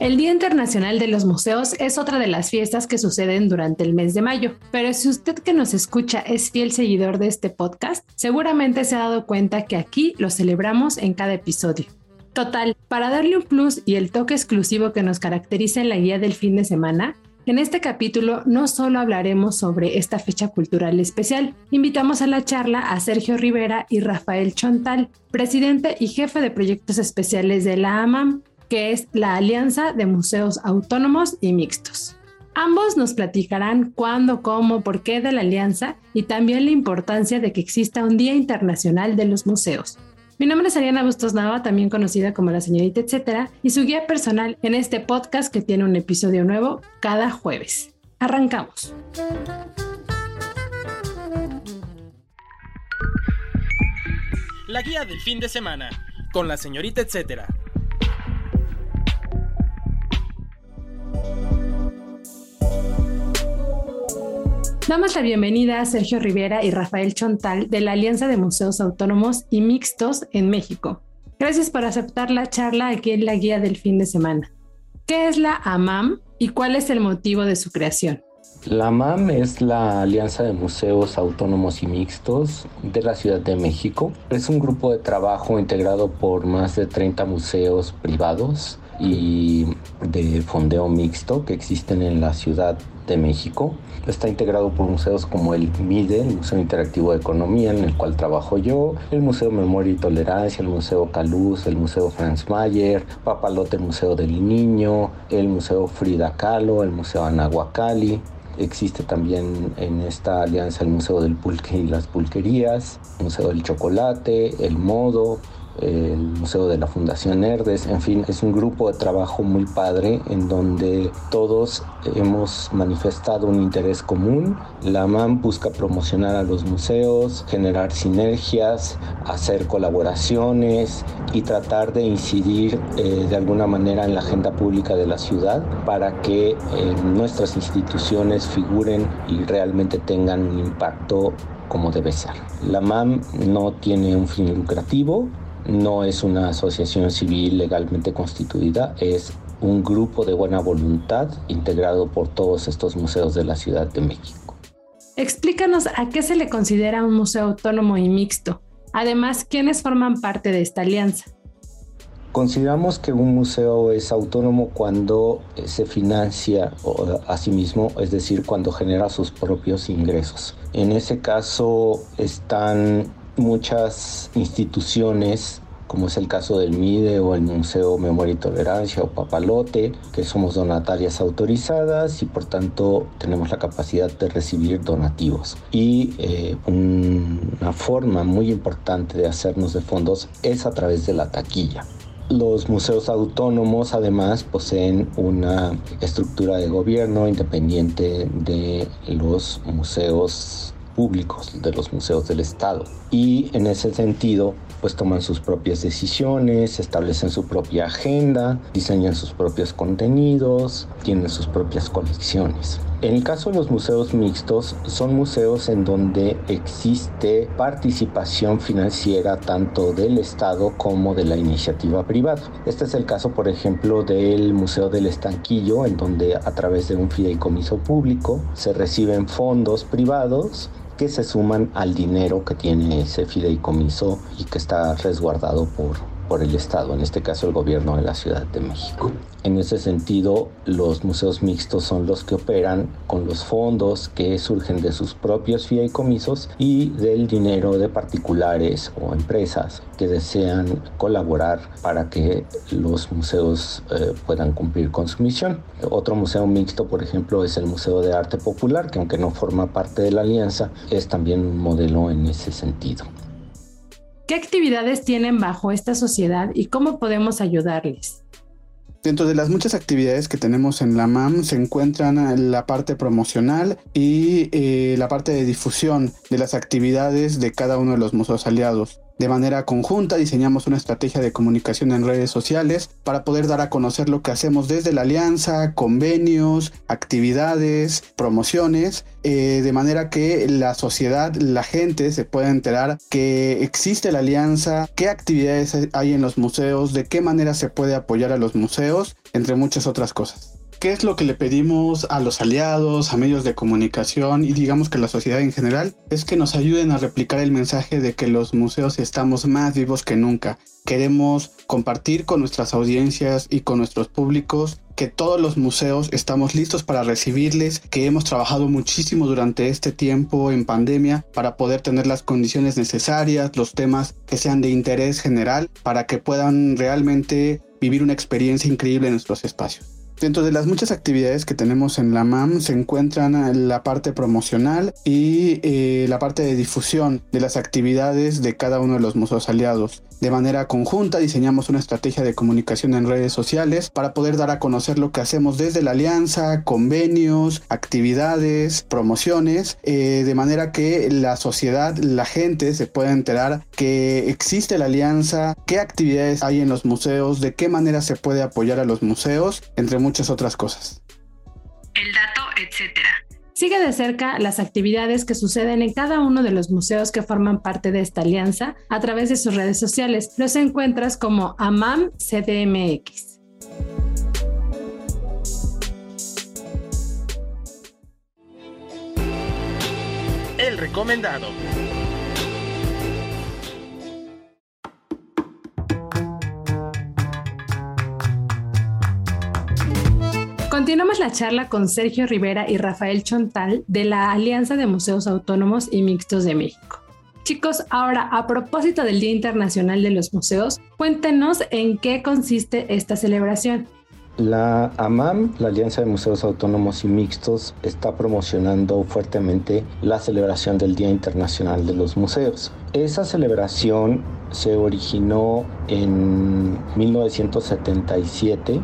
El Día Internacional de los Museos es otra de las fiestas que suceden durante el mes de mayo, pero si usted que nos escucha es fiel seguidor de este podcast, seguramente se ha dado cuenta que aquí lo celebramos en cada episodio. Total, para darle un plus y el toque exclusivo que nos caracteriza en la guía del fin de semana, en este capítulo no solo hablaremos sobre esta fecha cultural especial, invitamos a la charla a Sergio Rivera y Rafael Chontal, presidente y jefe de proyectos especiales de la AMAM, que es la Alianza de Museos Autónomos y Mixtos. Ambos nos platicarán cuándo, cómo, por qué de la alianza y también la importancia de que exista un Día Internacional de los Museos. Mi nombre es Ariana Bustos Nava, también conocida como la señorita etcétera, y su guía personal en este podcast que tiene un episodio nuevo cada jueves. Arrancamos. La guía del fin de semana con la señorita etcétera. Damos la bienvenida a Sergio Rivera y Rafael Chontal de la Alianza de Museos Autónomos y Mixtos en México. Gracias por aceptar la charla aquí en la guía del fin de semana. ¿Qué es la AMAM y cuál es el motivo de su creación? La AMAM es la Alianza de Museos Autónomos y Mixtos de la Ciudad de México. Es un grupo de trabajo integrado por más de 30 museos privados y de fondeo mixto que existen en la Ciudad México. Está integrado por museos como el MIDE, el Museo Interactivo de Economía, en el cual trabajo yo, el Museo Memoria y Tolerancia, el Museo Caluz, el Museo Franz Mayer, Papalote Museo del Niño, el Museo Frida Kahlo, el Museo Anahuacali. Existe también en esta alianza el Museo del Pulque y las Pulquerías, Museo del Chocolate, el Modo, el Museo de la Fundación Herdes, en fin, es un grupo de trabajo muy padre en donde todos hemos manifestado un interés común. La MAM busca promocionar a los museos, generar sinergias, hacer colaboraciones y tratar de incidir eh, de alguna manera en la agenda pública de la ciudad para que eh, nuestras instituciones figuren y realmente tengan un impacto como debe ser. La MAM no tiene un fin lucrativo, no es una asociación civil legalmente constituida, es un grupo de buena voluntad integrado por todos estos museos de la Ciudad de México. Explícanos a qué se le considera un museo autónomo y mixto. Además, ¿quiénes forman parte de esta alianza? Consideramos que un museo es autónomo cuando se financia a sí mismo, es decir, cuando genera sus propios ingresos. En ese caso están muchas instituciones, como es el caso del MIDE o el Museo Memoria y Tolerancia o Papalote, que somos donatarias autorizadas y por tanto tenemos la capacidad de recibir donativos. Y eh, una forma muy importante de hacernos de fondos es a través de la taquilla. Los museos autónomos además poseen una estructura de gobierno independiente de los museos públicos de los museos del Estado. Y en ese sentido, pues toman sus propias decisiones, establecen su propia agenda, diseñan sus propios contenidos, tienen sus propias colecciones. En el caso de los museos mixtos, son museos en donde existe participación financiera tanto del Estado como de la iniciativa privada. Este es el caso, por ejemplo, del Museo del Estanquillo, en donde a través de un fideicomiso público se reciben fondos privados que se suman al dinero que tiene ese fideicomiso y que está resguardado por, por el Estado, en este caso el gobierno de la Ciudad de México. En ese sentido, los museos mixtos son los que operan con los fondos que surgen de sus propios fideicomisos y del dinero de particulares o empresas que desean colaborar para que los museos eh, puedan cumplir con su misión. Otro museo mixto, por ejemplo, es el Museo de Arte Popular, que aunque no forma parte de la alianza, es también un modelo en ese sentido. ¿Qué actividades tienen bajo esta sociedad y cómo podemos ayudarles? Dentro de las muchas actividades que tenemos en la MAM se encuentran la parte promocional y eh, la parte de difusión de las actividades de cada uno de los museos aliados. De manera conjunta diseñamos una estrategia de comunicación en redes sociales para poder dar a conocer lo que hacemos desde la alianza, convenios, actividades, promociones, eh, de manera que la sociedad, la gente se pueda enterar que existe la alianza, qué actividades hay en los museos, de qué manera se puede apoyar a los museos, entre muchas otras cosas. ¿Qué es lo que le pedimos a los aliados, a medios de comunicación y digamos que la sociedad en general? Es que nos ayuden a replicar el mensaje de que los museos estamos más vivos que nunca. Queremos compartir con nuestras audiencias y con nuestros públicos que todos los museos estamos listos para recibirles, que hemos trabajado muchísimo durante este tiempo en pandemia para poder tener las condiciones necesarias, los temas que sean de interés general, para que puedan realmente vivir una experiencia increíble en nuestros espacios. Dentro de las muchas actividades que tenemos en la MAM se encuentran la parte promocional y eh, la parte de difusión de las actividades de cada uno de los museos aliados. De manera conjunta diseñamos una estrategia de comunicación en redes sociales para poder dar a conocer lo que hacemos desde la alianza, convenios, actividades, promociones, eh, de manera que la sociedad, la gente se pueda enterar que existe la alianza, qué actividades hay en los museos, de qué manera se puede apoyar a los museos, entre muchas otras cosas. El dato, etcétera. Sigue de cerca las actividades que suceden en cada uno de los museos que forman parte de esta alianza a través de sus redes sociales. Los encuentras como AMAM CDMX. El recomendado. Continuamos la charla con Sergio Rivera y Rafael Chontal de la Alianza de Museos Autónomos y Mixtos de México. Chicos, ahora a propósito del Día Internacional de los Museos, cuéntenos en qué consiste esta celebración. La AMAM, la Alianza de Museos Autónomos y Mixtos, está promocionando fuertemente la celebración del Día Internacional de los Museos. Esa celebración se originó en 1977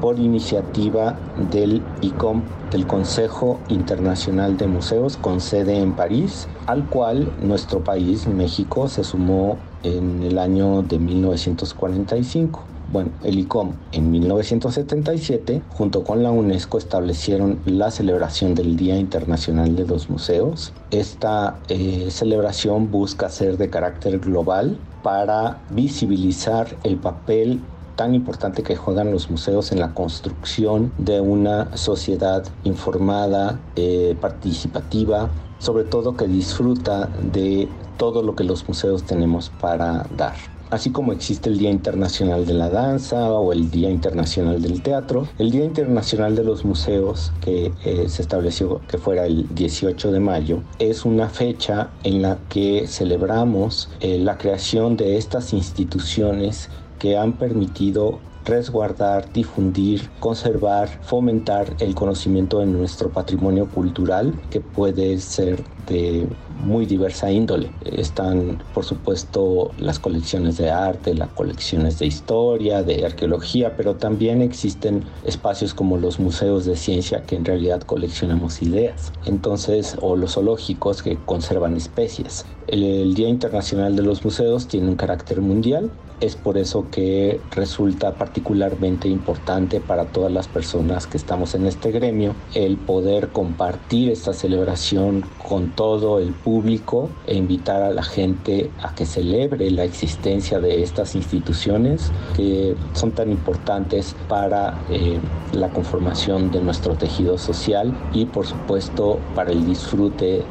por iniciativa del ICOM, del Consejo Internacional de Museos, con sede en París, al cual nuestro país, México, se sumó en el año de 1945. Bueno, el ICOM en 1977, junto con la UNESCO, establecieron la celebración del Día Internacional de los Museos. Esta eh, celebración busca ser de carácter global para visibilizar el papel tan importante que juegan los museos en la construcción de una sociedad informada, eh, participativa, sobre todo que disfruta de todo lo que los museos tenemos para dar. Así como existe el Día Internacional de la Danza o el Día Internacional del Teatro, el Día Internacional de los Museos, que eh, se estableció que fuera el 18 de mayo, es una fecha en la que celebramos eh, la creación de estas instituciones que han permitido resguardar, difundir, conservar, fomentar el conocimiento de nuestro patrimonio cultural que puede ser de muy diversa índole. Están, por supuesto, las colecciones de arte, las colecciones de historia, de arqueología, pero también existen espacios como los museos de ciencia que en realidad coleccionamos ideas. Entonces, o los zoológicos que conservan especies. El, Día Internacional de los Museos tiene un carácter mundial. Es por eso que resulta particularmente importante para todas las personas que estamos en este gremio el poder compartir esta celebración con todo el público e invitar a la gente a que celebre la existencia de estas instituciones que son tan importantes para eh, la conformación de nuestro tejido social y por supuesto para el disfrute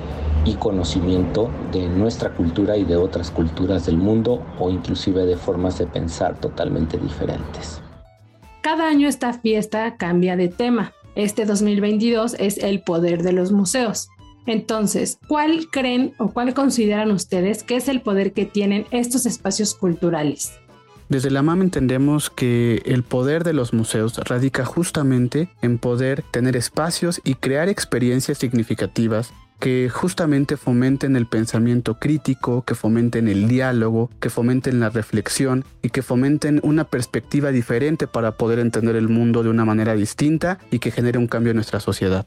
y conocimiento de nuestra cultura y de otras culturas del mundo o inclusive de formas de pensar totalmente diferentes. Cada año esta fiesta cambia de tema. Este 2022 es el poder de los museos. Entonces, ¿cuál creen o cuál consideran ustedes que es el poder que tienen estos espacios culturales? Desde la MAM entendemos que el poder de los museos radica justamente en poder tener espacios y crear experiencias significativas que justamente fomenten el pensamiento crítico, que fomenten el diálogo, que fomenten la reflexión y que fomenten una perspectiva diferente para poder entender el mundo de una manera distinta y que genere un cambio en nuestra sociedad.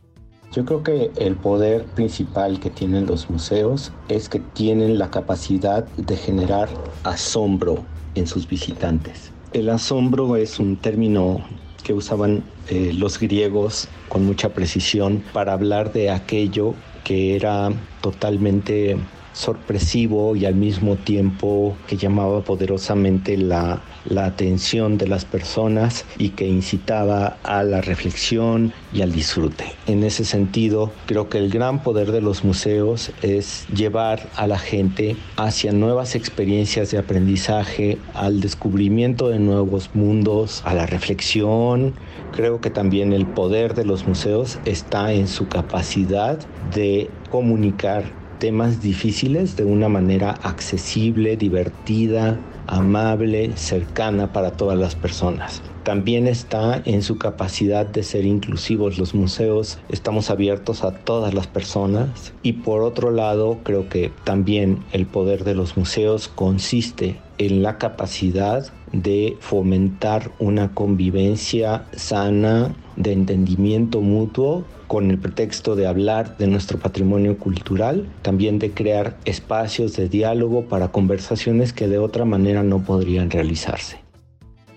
Yo creo que el poder principal que tienen los museos es que tienen la capacidad de generar asombro en sus visitantes. El asombro es un término que usaban eh, los griegos con mucha precisión para hablar de aquello que era totalmente sorpresivo y al mismo tiempo que llamaba poderosamente la, la, atención de las personas y que incitaba a la reflexión y al disfrute. En ese sentido, creo que el gran poder de los museos es llevar a la gente hacia nuevas experiencias de aprendizaje, al descubrimiento de nuevos mundos, a la reflexión. Creo que también el poder de los museos está en su capacidad de comunicar temas difíciles de una manera accesible, divertida, amable, cercana para todas las personas. También está en su capacidad de ser inclusivos. Los museos estamos abiertos a todas las personas y por otro lado creo que también el poder de los museos consiste en la capacidad de fomentar una convivencia sana, de entendimiento mutuo con el pretexto de hablar de nuestro patrimonio cultural, también de crear espacios de diálogo para conversaciones que de otra manera no podrían realizarse.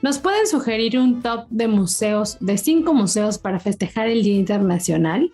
¿Nos pueden sugerir un top de museos, de cinco museos para festejar el Día Internacional?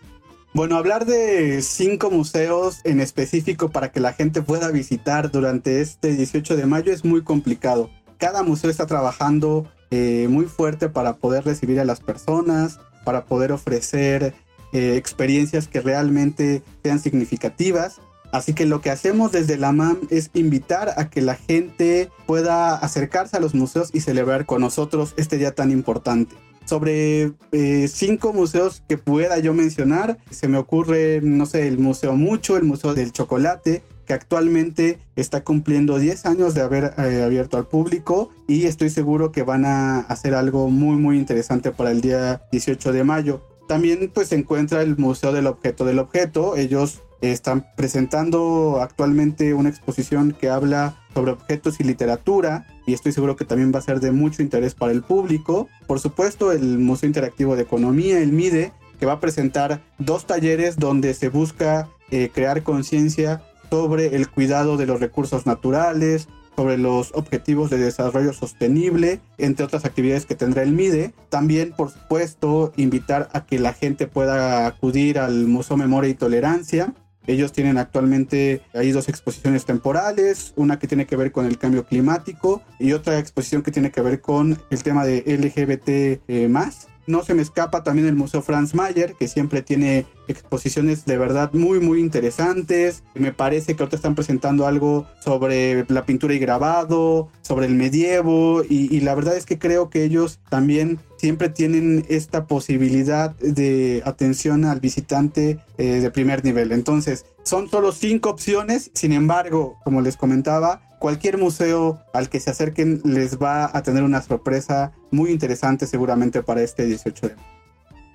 Bueno, hablar de cinco museos en específico para que la gente pueda visitar durante este 18 de mayo es muy complicado. Cada museo está trabajando eh, muy fuerte para poder recibir a las personas, para poder ofrecer eh, experiencias que realmente sean significativas. Así que lo que hacemos desde la MAM es invitar a que la gente pueda acercarse a los museos y celebrar con nosotros este día tan importante. Sobre eh, cinco museos que pueda yo mencionar, se me ocurre, no sé, el Museo Mucho, el Museo del Chocolate, que actualmente está cumpliendo 10 años de haber eh, abierto al público y estoy seguro que van a hacer algo muy muy interesante para el día 18 de mayo. También pues se encuentra el Museo del Objeto del Objeto. Ellos están presentando actualmente una exposición que habla sobre objetos y literatura y estoy seguro que también va a ser de mucho interés para el público. Por supuesto, el Museo Interactivo de Economía, el MIDE, que va a presentar dos talleres donde se busca eh, crear conciencia sobre el cuidado de los recursos naturales, sobre los objetivos de desarrollo sostenible, entre otras actividades que tendrá el MIDE. También, por supuesto, invitar a que la gente pueda acudir al Museo Memoria y Tolerancia. Ellos tienen actualmente ahí dos exposiciones temporales, una que tiene que ver con el cambio climático y otra exposición que tiene que ver con el tema de LGBT eh, más. No se me escapa también el Museo Franz Mayer, que siempre tiene exposiciones de verdad muy, muy interesantes. Me parece que ahora están presentando algo sobre la pintura y grabado, sobre el medievo, y, la verdad es que creo que ellos también siempre tienen esta posibilidad de atención al visitante eh, de primer nivel. Entonces, son solo cinco opciones, sin embargo, como les comentaba, cualquier museo al que se acerquen les va a tener una sorpresa muy interesante seguramente para este 18 de mayo.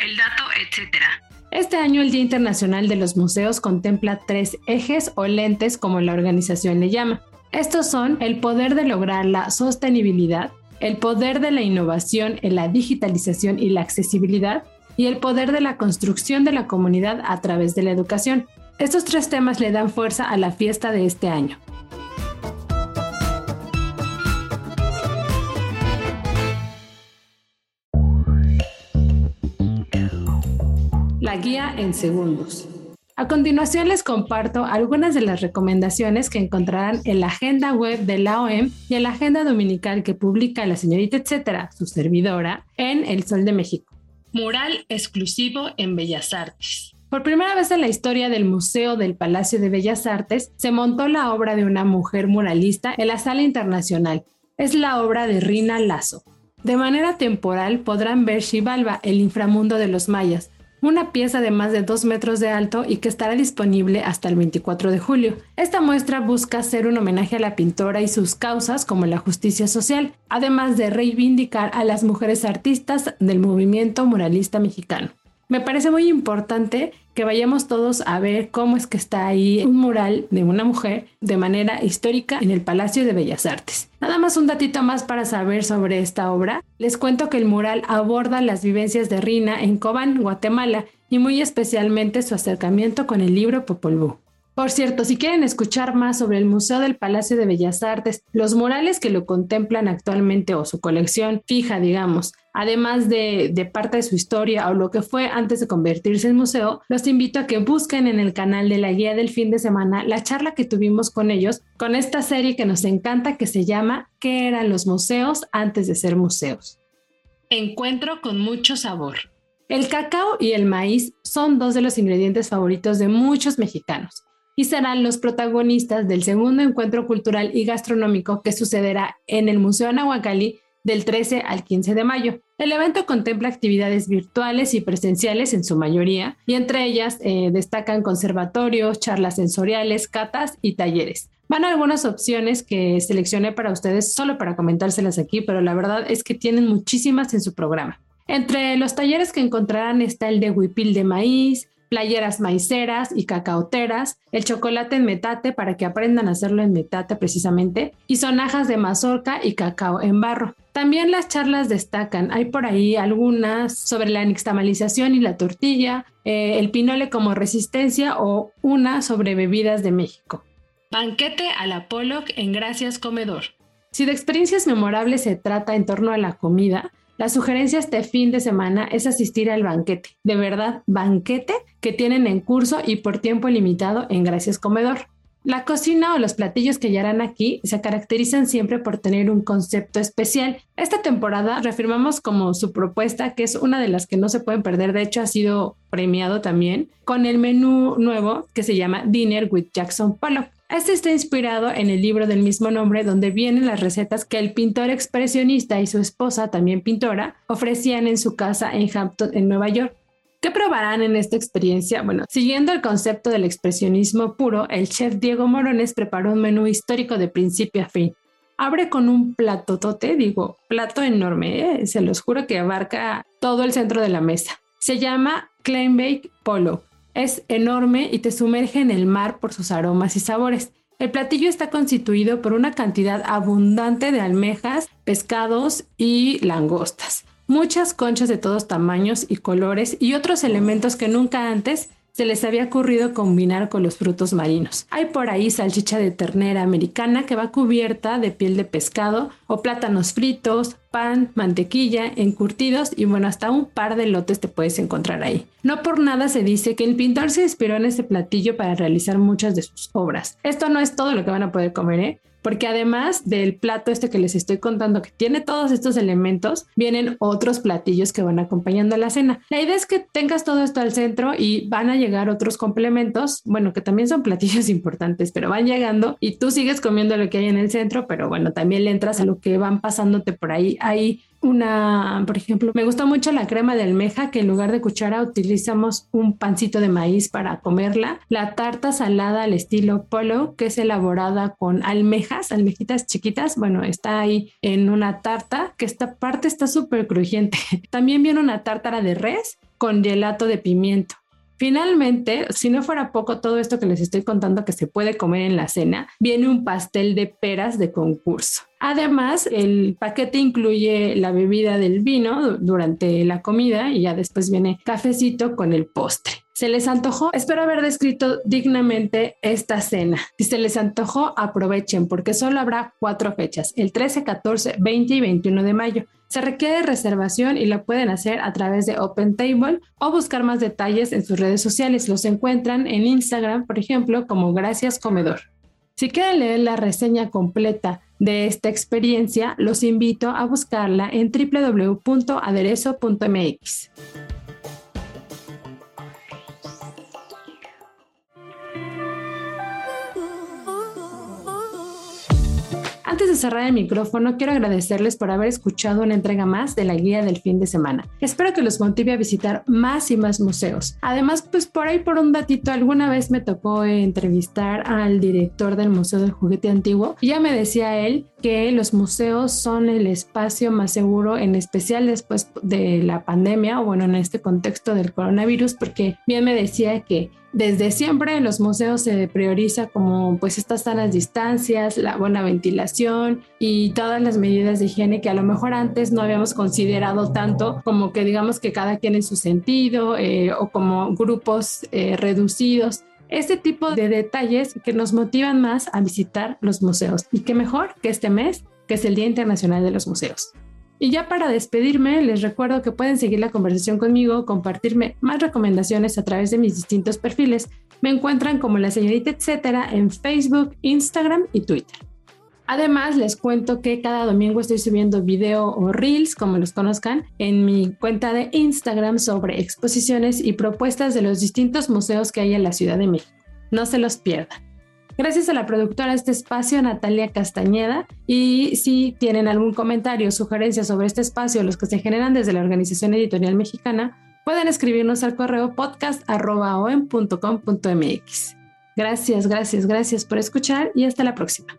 El dato, etcétera. Este año el Día Internacional de los Museos contempla tres ejes o lentes como la organización le llama. Estos son el poder de lograr la sostenibilidad, el poder de la innovación en la digitalización y la accesibilidad y el poder de la construcción de la comunidad a través de la educación. Estos tres temas le dan fuerza a la fiesta de este año. Guía en segundos. A continuación les comparto algunas de las recomendaciones que encontrarán en la agenda web de la OEM y en la agenda dominical que publica la señorita etcétera, su servidora, en El Sol de México. Mural exclusivo en Bellas Artes. Por primera vez en la historia del Museo del Palacio de Bellas Artes, se montó la obra de una mujer muralista en la sala internacional. Es la obra de Rina Lazo. De manera temporal podrán ver Xibalba, el inframundo de los mayas, una pieza de más de 2 metros de alto y que estará disponible hasta el 24 de julio. Esta muestra busca hacer un homenaje a la pintora y sus causas como la justicia social, además de reivindicar a las mujeres artistas del movimiento muralista mexicano. Me parece muy importante que vayamos todos a ver cómo es que está ahí un mural de una mujer de manera histórica en el Palacio de Bellas Artes. Nada más un datito más para saber sobre esta obra. Les cuento que el mural aborda las vivencias de Rina en Cobán, Guatemala, y muy especialmente su acercamiento con el libro Popol Vuh. Por cierto, si quieren escuchar más sobre el Museo del Palacio de Bellas Artes, los murales que lo contemplan actualmente o su colección fija, digamos, además de, de, parte de su historia o lo que fue antes de convertirse en museo, los invito a que busquen en el canal de la guía del fin de semana la charla que tuvimos con ellos con esta serie que nos encanta que se llama ¿Qué eran los museos antes de ser museos? Encuentro con mucho sabor. El cacao y el maíz son dos de los ingredientes favoritos de muchos mexicanos y serán los protagonistas del segundo encuentro cultural y gastronómico que sucederá en el Museo Nahuacalí del 13 al 15 de mayo. El evento contempla actividades virtuales y presenciales en su mayoría, y entre ellas eh, destacan conservatorios, charlas sensoriales, catas y talleres. Van algunas opciones que seleccioné para ustedes solo para comentárselas aquí, pero la verdad es que tienen muchísimas en su programa. Entre los talleres que encontrarán está el de huipil de maíz, playeras maiceras y cacaoteras, el chocolate en metate para que aprendan a hacerlo en metate precisamente, y sonajas de mazorca y cacao en barro. También las charlas destacan, hay por ahí algunas sobre la nixtamalización y la tortilla, eh, el pinole como resistencia o una sobre bebidas de México. Banquete a la Pollock en Gracias Comedor. Si de experiencias memorables se trata en torno a la comida, la sugerencia este fin de semana es asistir al banquete, de verdad, banquete que tienen en curso y por tiempo limitado en Gracias Comedor. La cocina o los platillos que ya harán aquí se caracterizan siempre por tener un concepto especial. Esta temporada reafirmamos como su propuesta, que es una de las que no se pueden perder, de hecho ha sido premiado también, con el menú nuevo que se llama Dinner with Jackson Pollock. Este está inspirado en el libro del mismo nombre donde vienen las recetas que el pintor expresionista y su esposa, también pintora, ofrecían en su casa en Hampton, en Nueva York. ¿Qué probarán en esta experiencia? Bueno, siguiendo el concepto del expresionismo puro, el chef Diego Morones preparó un menú histórico de principio a fin. Abre con un plato tote, digo, plato enorme, ¿eh? se los juro que abarca todo el centro de la mesa. Se llama Bake Polo es enorme y te sumerge en el mar por sus aromas y sabores. El platillo está constituido por una cantidad abundante de almejas, pescados y langostas, muchas conchas de todos tamaños y colores y otros elementos que nunca antes se les había ocurrido combinar con los frutos marinos. Hay por ahí salchicha de ternera americana que va cubierta de piel de pescado o plátanos fritos, pan, mantequilla, encurtidos y bueno, hasta un par de lotes te puedes encontrar ahí. No por nada se dice que el pintor se inspiró en ese platillo para realizar muchas de sus obras. Esto no es todo lo que van a poder comer, ¿eh? Porque además del plato este que les estoy contando que tiene todos estos elementos, vienen otros platillos que van acompañando la cena. La idea es que tengas todo esto al centro y van a llegar otros complementos, bueno, que también son platillos importantes, pero van llegando y tú sigues comiendo lo que hay en el centro, pero bueno, también le entras a lo que van pasándote por ahí. Una, por ejemplo, me gusta mucho la crema de almeja, que en lugar de cuchara utilizamos un pancito de maíz para comerla. La tarta salada al estilo polo, que es elaborada con almejas, almejitas chiquitas. Bueno, está ahí en una tarta, que esta parte está súper crujiente. También viene una tártara de res con gelato de pimiento. Finalmente, si no fuera poco todo esto que les estoy contando que se puede comer en la cena, viene un pastel de peras de concurso. Además, el paquete incluye la bebida del vino durante la comida y ya después viene cafecito con el postre. ¿Se les antojó? Espero haber descrito dignamente esta cena. Si se les antojó, aprovechen porque solo habrá cuatro fechas, el 13, 14, 20 y 21 de mayo. Se requiere reservación y la pueden hacer a través de Open Table o buscar más detalles en sus redes sociales. Los encuentran en Instagram, por ejemplo, como Gracias Comedor. Si quieren leer la reseña completa de esta experiencia, los invito a buscarla en www.aderezo.mx. Antes de cerrar el micrófono, quiero agradecerles por haber escuchado una entrega más de la guía del fin de semana. Espero que los motive a visitar más y más museos. Además, pues por ahí por un datito, alguna vez me tocó entrevistar al director del Museo del Juguete Antiguo y ya me decía él que los museos son el espacio más seguro, en especial después de la pandemia, o bueno, en este contexto del coronavirus, porque bien me decía que desde siempre en los museos se prioriza como pues estas sanas distancias, la buena ventilación y todas las medidas de higiene que a lo mejor antes no habíamos considerado tanto como que digamos que cada quien en su sentido eh, o como grupos eh, reducidos. Este tipo de detalles que nos motivan más a visitar los museos. Y qué mejor que este mes, que es el Día Internacional de los Museos. Y ya para despedirme, les recuerdo que pueden seguir la conversación conmigo, compartirme más recomendaciones a través de mis distintos perfiles. Me encuentran como la señorita etcétera en Facebook, Instagram y Twitter. Además, les cuento que cada domingo estoy subiendo video o reels, como los conozcan, en mi cuenta de Instagram sobre exposiciones y propuestas de los distintos museos que hay en la Ciudad de México. No se los pierdan. Gracias a la productora de este espacio, Natalia Castañeda. Y si tienen algún comentario sugerencia sobre este espacio, los que se generan desde la Organización Editorial Mexicana, pueden escribirnos al correo podcast.com.mx. Gracias, gracias, gracias por escuchar y hasta la próxima.